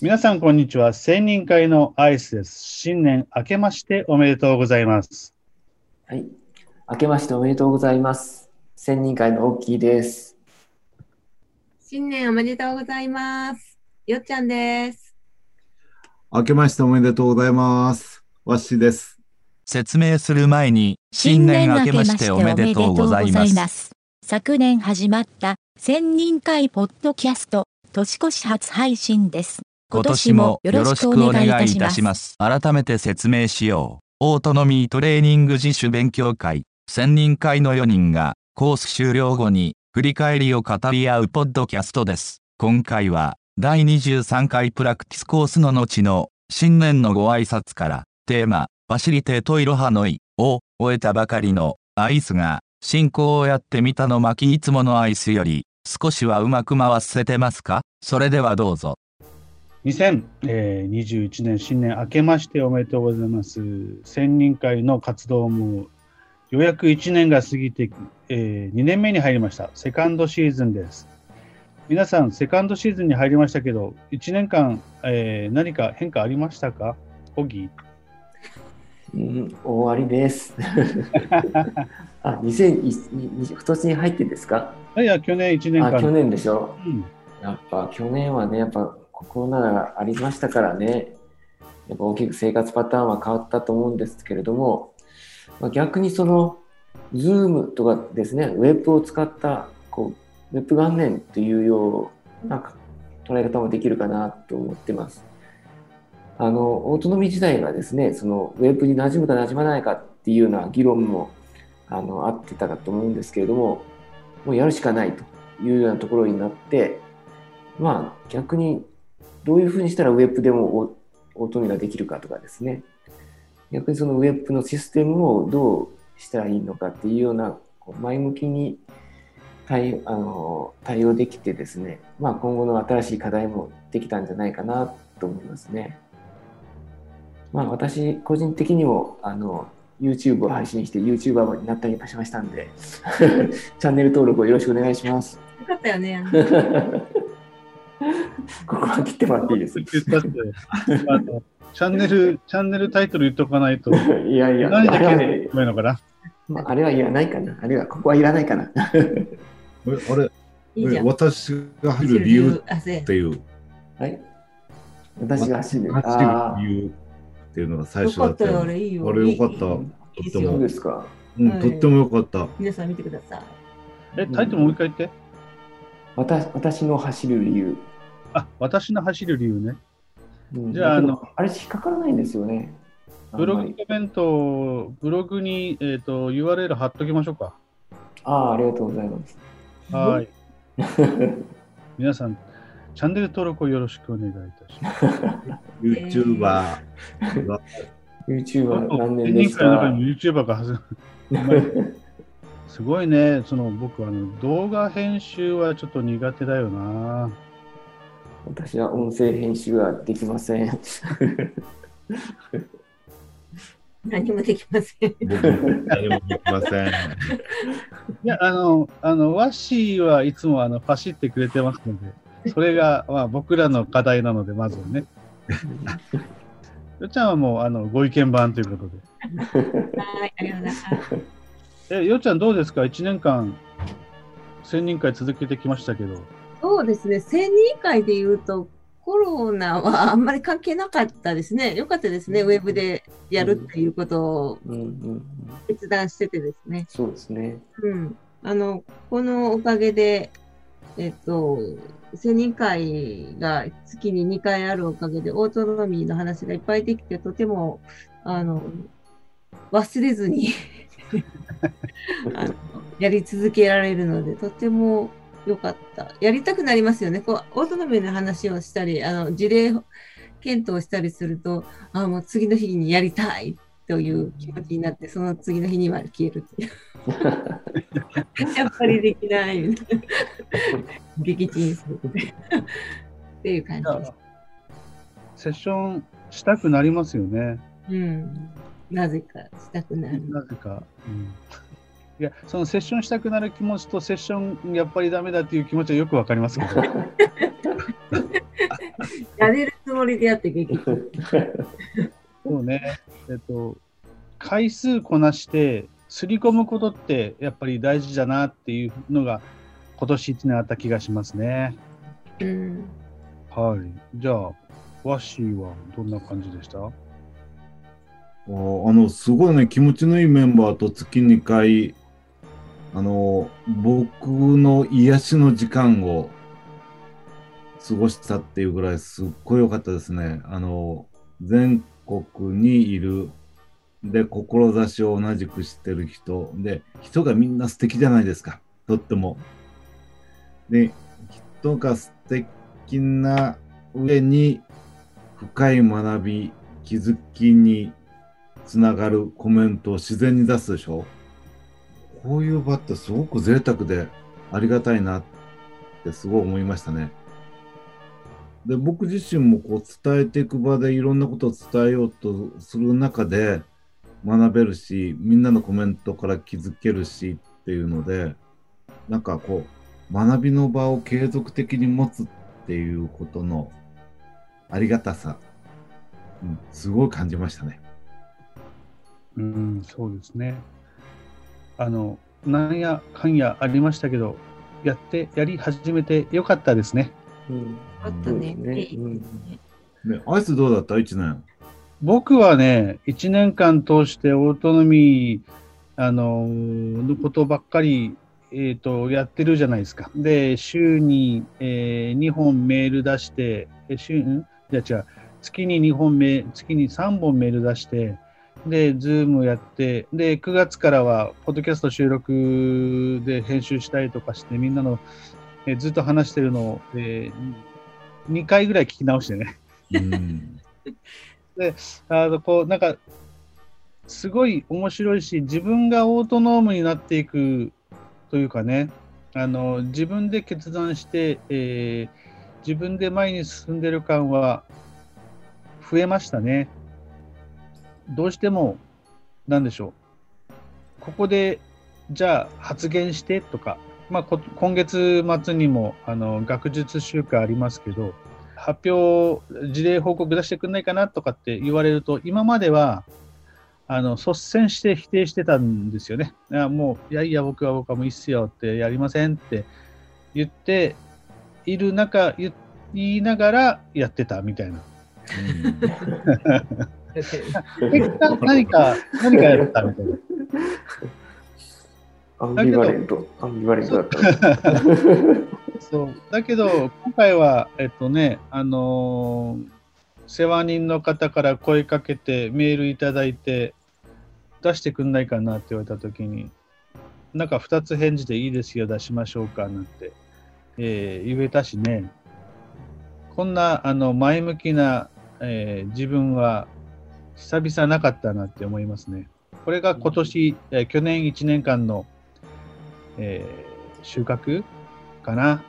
皆さん、こんにちは。千人会のアイスです。新年明けましておめでとうございます。はい。明けましておめでとうございます。千人会の大きいです。新年おめでとうございます。よっちゃんです。明けましておめでとうございます。わっしーです。説明する前に、新年明けましておめでとうございます。す。昨年始まった千人会ポッドキャスト年越し初配信です。今年もよろしくお願いいたします。改めて説明しよう。オートノミートレーニング自主勉強会、千人会の4人が、コース終了後に、振り返りを語り合うポッドキャストです。今回は、第23回プラクティスコースの後の、新年のご挨拶から、テーマ、ファシリテートイロハノイを終えたばかりのアイスが、進行をやってみたの巻いつものアイスより、少しはうまく回せてますか？それではどうぞ。2021年新年明けましておめでとうございます。千人会の活動もようやく1年が過ぎて、え2年目に入りました。セカンドシーズンです。皆さん、セカンドシーズンに入りましたけど、1年間、えー何か変化ありましたか？ホギうん、終わりです。あ、2000、今年に入ってですか？いや、去年1年間。あ、去年でしょ。うんやっぱ去年はね、やっぱコロナがありましたからね、やっぱ大きく生活パターンは変わったと思うんですけれども、まあ、逆にその、ズームとかですね、ウェブを使ったこうウェブ元年というような捉え方もできるかなと思ってます。あの、 autonomy 自体がですね、そのウェブに馴染むか馴染まないかっていうような議論もあのあってたかと思うんですけれども、もうやるしかないというようなところになって、まあ逆にどういうふうにしたらウェブでもオオートミができるかとかですね逆にそのウェブのシステムをどうしたらいいのかっていうような前向きに対あの対応できてですね、まあ、今後の新しい課題もできたんじゃないかなと思いますね。まあ、私個人的にもあの YouTube を配信して YouTuber になったりしましたんで チャンネル登録をよろしくお願いします。よかったよね。ここは切ってもらっていいです。言ったってあのチャンネル、チャンネルタイトル言っとかないと、いやいや、あ何でれはね消せ、ばいいのかな？まあ、あれはいらないかな。あれは、ここはいらないかな。えあれえいい。私が走る理由っていう、はい。私が走る。走ある理由っていうのが最よ初だったよよ、あれいいよ。あれよかったいいとってあ、そうも、ですか。うん、はいとってもよかった。皆さん見てください。え、タイトルもう一回言って。私私の走る理由。あ、私の走る理由ね。うんじゃああのあれ引っかからないんですよね。ブログコメント、ブログに、えー、と URL 貼っときましょうか。ああ、ありがとうございます。はい。皆さん、チャンネル登録をよろしくお願いいたします。YouTuber が YouTuber 何年 人でした会の中に YouTuber が始 ますすごいね、その僕あの動画編集はちょっと苦手だよな。私は音声編集はできません。何もできません。何もできません。いや、あの、あの、ワッシーはいつもあの走ってくれてますので、それが、まあ、僕らの課題なので、まずはね。よっちゃんはもうあのご意見番ということで。はい、ありがとうございます。え、よっちゃんどうですか ?1 年間、1000人会続けてきましたけど。そうですね、千人会で言うと、コロナはあんまり関係なかったですね。よかったですね、ウェブでやるっていうことを決断しててですね。そうですね。うん。あの、このおかげで、えっと、千人会が月に2回あるおかげで、オートノミーの話がいっぱいできて、とても、あの、忘れずに あのやり続けられるので、とても良かった。やりたくなりますよね。こう、オートノミーの話をしたり、あの、事例検討したりすると、あもう次の日にやりたいという気持ちになって、その次の日には消えるっていう。やっぱりできないみたいな。撃沈するっていう感じです。セッションしたくなりますよね。うん。なぜかしたくなる。なぜか。うんいや、そのセッションしたくなる気持ちとセッションやっぱりダメだっていう気持ちはよくわかりますけど。やれるつもりでやって劇中。そうね。えっと、回数こなして、すり込むことってやっぱり大事だなっていうのが今年1年あった気がしますね。うん。はい。じゃあ、ワッシーはどんな感じでした？ああの、すごいね、気持ちのいいメンバーと月2回、あの、僕の癒しの時間を過ごしたっていうぐらいすっごい良かったですね。あの、全国にいる、で、志を同じくしてる人、で、人がみんな素敵じゃないですか。とっても。で、人が素敵な上に深い学び、気づきにつながるコメントを自然に出すでしょ？こういう場ってすごく贅沢でありがたいなってすごい思いましたね。で、僕自身もこう伝えていく場でいろんなことを伝えようとする中で学べるし、みんなのコメントから気づけるしっていうので、なんかこう、学びの場を継続的に持つっていうことのありがたさ、うん、すごい感じましたね。うん、そうですね。あの、なんやかんやありましたけど、やって、やり始めてよかったですね。うんあったね。ねうんね、アイスどうだった？一年。僕はね、1年間通してオートノミー、あののことばっかり、えー、とやってるじゃないですか。で、週に、え2本メール出して、え週、ん？いや違う、月に2本メ、月に3本メール出して、で、ズームやって、で、9月からは、ポッドキャスト収録で編集したりとかして、みんなの、えーずっと話してるのを、え2回ぐらい聞き直してね。うん。あのこうなんかすごい面白いし自分が autonome になっていくというかねあの自分で決断して、えー自分で前に進んでる感は増えましたね。どうしてもなんでしょうここでじゃあ発言してとか、まあ、こ今月末にもあの学術週間ありますけど発表、事例報告出してくんないかなとかって言われると、今までは、あの、率先して否定してたんですよね。いやもう、いやいや、僕は僕はもういいっすよってやりませんって言っている中、言言いながらやってたみたいな。結果、何か、何かやったみたいな。アンビバレント、アンビバレントだったね。そう。だけど、今回は、えっとね、あのー世話人の方から声かけて、メールいただいて、出してくんないかなって言われたときに、なんか2つ返事でいいですよ、出しましょうかなんて、えー言えたしね、こんなあの前向きな、えー自分は久々なかったなって思いますね。これが今年、えー去年1年間の、えー収穫かな。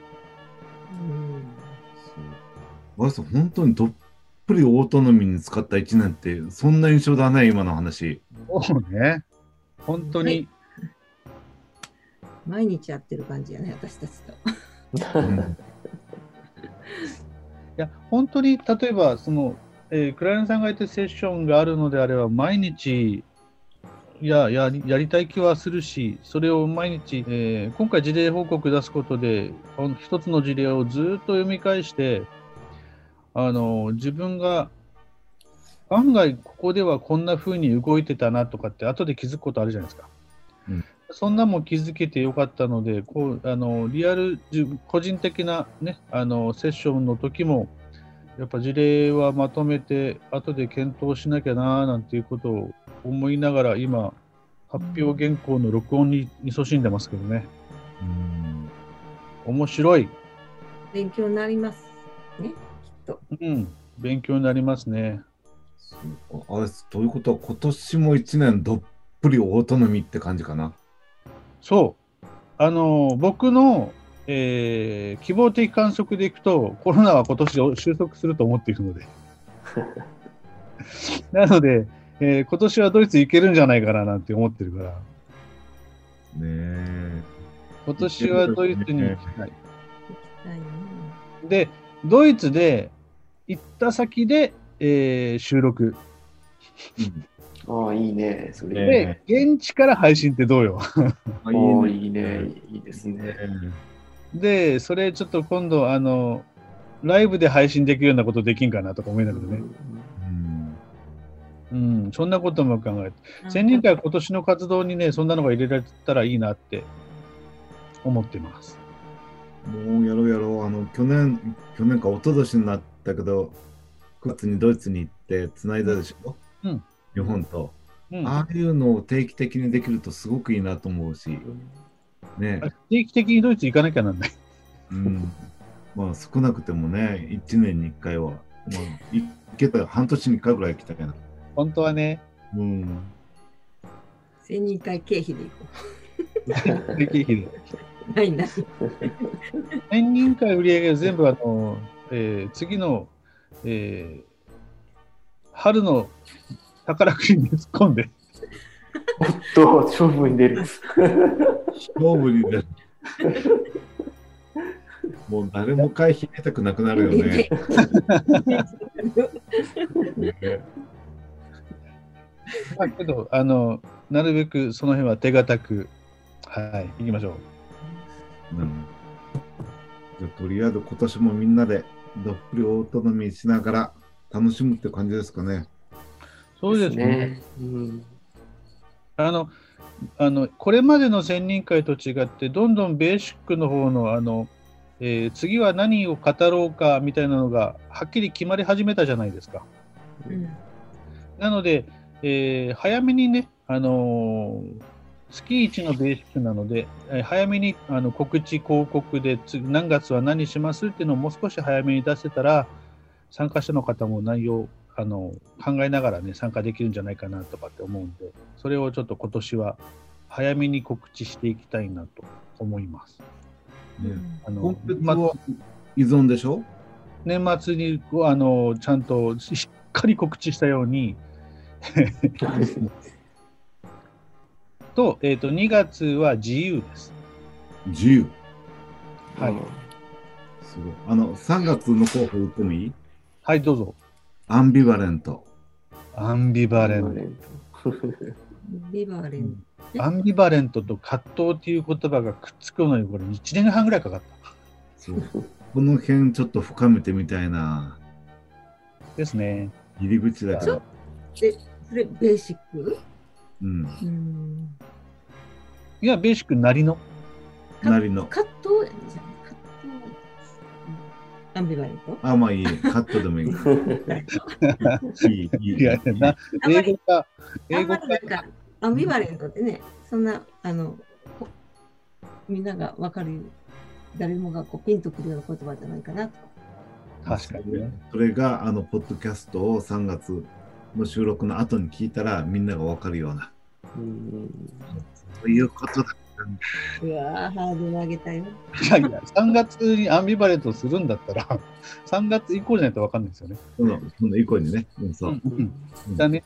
アイス本当にどっぷりオートノミーに使った一年って、そんな印象だね、今の話。そうね。本当に、毎日やってる感じやね、私たちと。うん いや、本当に、例えば、その、えークライアントさんがいてセッションがあるのであれば、毎日、いや、やりやりたい気はするし、それを毎日、えー今回事例報告出すことで、一つの事例をずっと読み返して、あの、自分が、案外ここではこんな風に動いてたなとかって、後で気づくことあるじゃないですか。うんそんなもん気づけてよかったので、こうあのリアル、個人的な、ね、あのセッションの時も、やっぱ事例はまとめて、後で検討しなきゃななんていうことを思いながら、今、発表原稿の録音に勤しんでますけどね、うん面白い、勉強になりますね、きっと。うん、勉強になりますね。あれということ？は、今年も一年どっぷりオートノミーって感じかな。そう、あの僕の、えー希望的観測でいくと、コロナは今年収束すると思っているので。なので、えー今年はドイツ行けるんじゃないかななんて思ってるから、ねえ。今年はドイツに行きたい。はいねで、ドイツで、行った先で、えー収録。ああ、いいね。それ。で、現地から配信ってどうよ？あ。いいね。いいですね。で、それちょっと今度、あの、ライブで配信できるようなことできんかなとか思いながらね。うんうん、そんなことも考えて。千人会今年の活動にね、そんなのが入れられたらいいなって思ってます。もうやろうやろう。あの、去年、去年か一昨年になったけど、9月にドイツに行って繋いだでしょ、うん日本と。うん、ああいうのを定期的にできるとすごくいいなと思うし、ね。定期的にドイツ行かなきゃなんない。うん。まあ少なくてもね、1年に1回は。まあ、行けたら半年に1回ぐらい行きたいな。本当はね、うん。千人会経費で行こ定期費で。う。ないない。千人会売り上げを全部あの、えー次の、えー春の宝くじに突っ込んで、おっと、勝負に出る。勝負に出る。もう誰も会費入れたくなくなるよね。ねまあけど、あの、なるべくその辺は手堅く、はい、行きましょう。うんじゃあとりあえず今年もみんなでどっぷりオートノミーしながら楽しむって感じですかね。そうですね。ね。うん。あの、あの、これまでの千人会と違って、どんどんベーシックの方の、あの、えー次は何を語ろうかみたいなのがはっきり決まり始めたじゃないですか。うんなので、えー早めにね、あのー月1のベーシックなので、えー早めにあの告知、広告で次何月は何しますっていうのをもう少し早めに出せたら、参加者の方も内容あの考えながらね、参加できるんじゃないかなとかって思うんで、それをちょっと今年は早めに告知していきたいなと思います。ねあの依存でしょ？年末にあのちゃんとしっかり告知したように、と,、えー、と2月は自由です。自由？はいすごい。あの、3月の候補言ってもいい？はい、どうぞ。アンビバレント。アンビバレンビバレント。アンビバレントと葛藤っていう言葉がくっつくのに、これ1年半ぐらいかかった。そう。この辺ちょっと深めてみたいな。ですね。入り口だから。で、それベーシック？うん。うん。いや、ベーシックなりの。なりの。葛藤アンビバレントあ、まあいい。カットでも いい。いい、いい。いやな、英語か、あ英語かアンビバレントってね、そんな、あの、こみんながわかる、誰もがこうピンとくるような言葉じゃないかなと。確かにね。それが、あの、ポッドキャストを3月の収録の後に聞いたら、みんながわかるような。うんそういうことだ。うわーハードル上げたよ。いやいや、3月にアンビバレントするんだったら、3月以降じゃないと分かんないですよね。その、その以降にね。うん、そう。うんうんうんだね。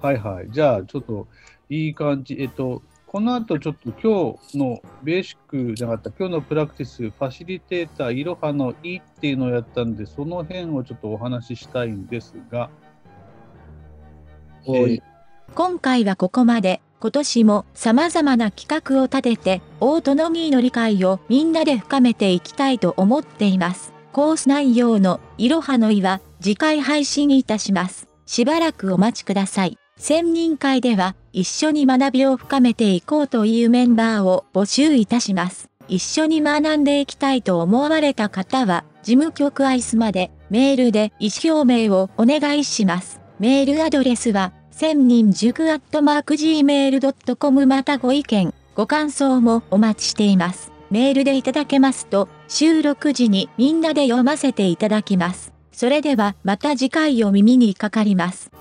はいはい。じゃあ、ちょっといい感じ。えっと、この後ちょっと今日のベーシックじゃなかった、今日のプラクティス、ファシリテーター、いろはの「い」っていうのをやったんで、その辺をちょっとお話ししたいんですが、おい今回はここまで。今年も様々な企画を立てて、オートノミーの理解をみんなで深めていきたいと思っています。コース内容のいろはのいは次回配信いたします。しばらくお待ちください。専任会では一緒に学びを深めていこうというメンバーを募集いたします。一緒に学んでいきたいと思われた方は、事務局アイスまでメールで意思表明をお願いします。メールアドレスは、千人塾アットマーク gmail.com またご意見、ご感想もお待ちしています。メールでいただけますと、収録時にみんなで読ませていただきます。それではまた次回お耳にかかります。